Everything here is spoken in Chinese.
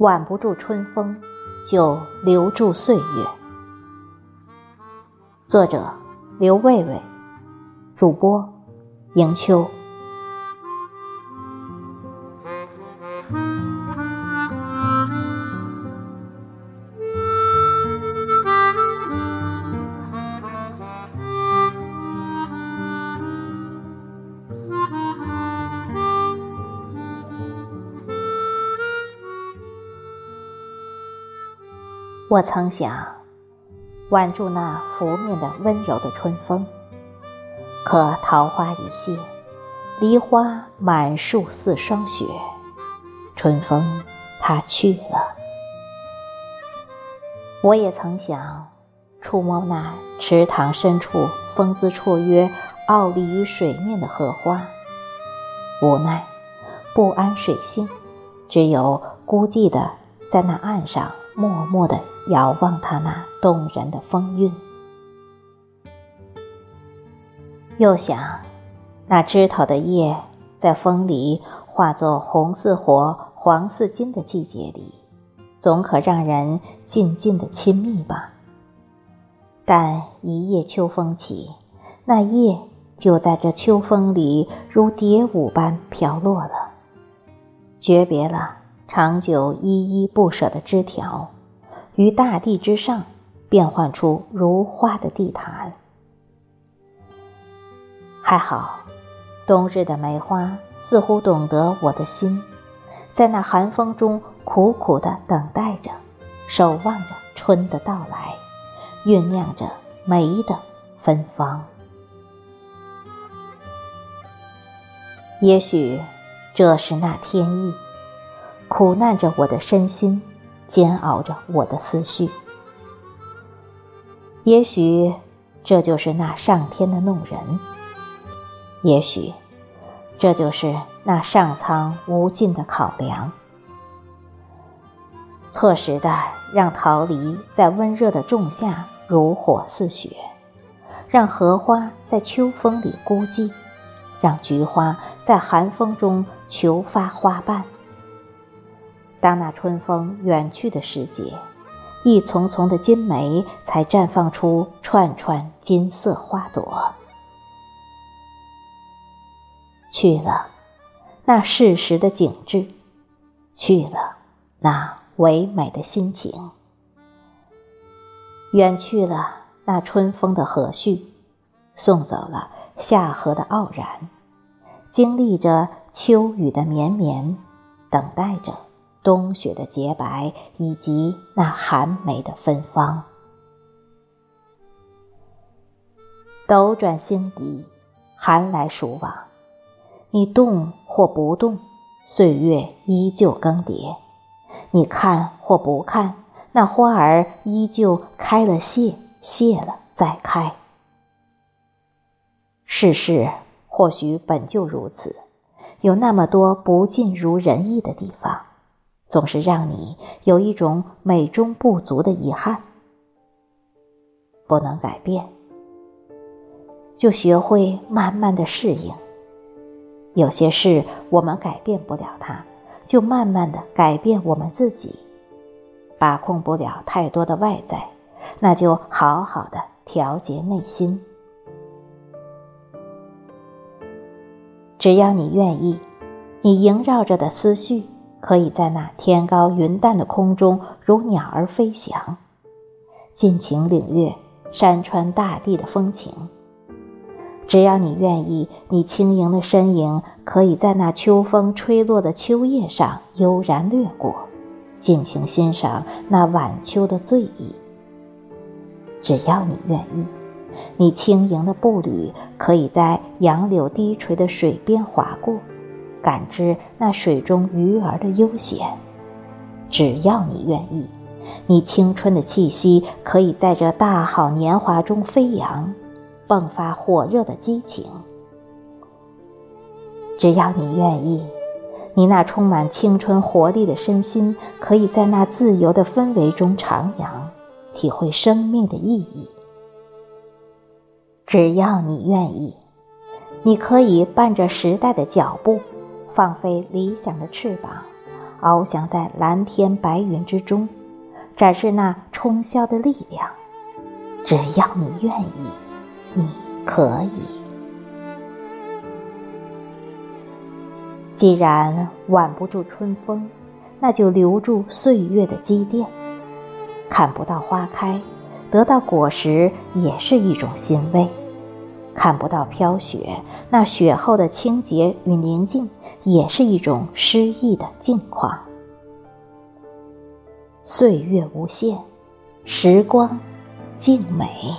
挽不住春风，就留住岁月。作者：刘卫卫，主播：迎秋。我曾想挽住那拂面的温柔的春风，可桃花已谢，梨花满树似霜雪，春风它去了。我也曾想触摸那池塘深处风姿绰约、傲立于水面的荷花，无奈不安水性，只有孤寂的在那岸上。默默地遥望它那动人的风韵，又想那枝头的叶在风里化作红似火、黄似金的季节里，总可让人静静的亲密吧。但一夜秋风起，那叶就在这秋风里如蝶舞般飘落了，诀别了。长久依依不舍的枝条，于大地之上变换出如花的地毯。还好，冬日的梅花似乎懂得我的心，在那寒风中苦苦的等待着，守望着春的到来，酝酿着梅的芬芳。也许，这是那天意。苦难着我的身心，煎熬着我的思绪。也许这就是那上天的弄人，也许这就是那上苍无尽的考量。错时的让桃李在温热的仲夏如火似雪，让荷花在秋风里孤寂，让菊花在寒风中求发花瓣。当那春风远去的时节，一丛丛的金梅才绽放出串串金色花朵。去了，那适时的景致；去了，那唯美的心情。远去了那春风的和煦，送走了夏荷的傲然，经历着秋雨的绵绵，等待着。冬雪的洁白，以及那寒梅的芬芳。斗转星移，寒来暑往，你动或不动，岁月依旧更迭；你看或不看，那花儿依旧开了谢，谢了再开。世事或许本就如此，有那么多不尽如人意的地方。总是让你有一种美中不足的遗憾，不能改变，就学会慢慢的适应。有些事我们改变不了它，就慢慢的改变我们自己。把控不了太多的外在，那就好好的调节内心。只要你愿意，你萦绕着的思绪。可以在那天高云淡的空中如鸟儿飞翔，尽情领略山川大地的风情。只要你愿意，你轻盈的身影可以在那秋风吹落的秋叶上悠然掠过，尽情欣赏那晚秋的醉意。只要你愿意，你轻盈的步履可以在杨柳低垂的水边划过。感知那水中鱼儿的悠闲，只要你愿意，你青春的气息可以在这大好年华中飞扬，迸发火热的激情。只要你愿意，你那充满青春活力的身心可以在那自由的氛围中徜徉，体会生命的意义。只要你愿意，你可以伴着时代的脚步。放飞理想的翅膀，翱翔在蓝天白云之中，展示那冲霄的力量。只要你愿意，你可以。既然挽不住春风，那就留住岁月的积淀。看不到花开，得到果实也是一种欣慰；看不到飘雪，那雪后的清洁与宁静，也是一种诗意的境况。岁月无限，时光静美。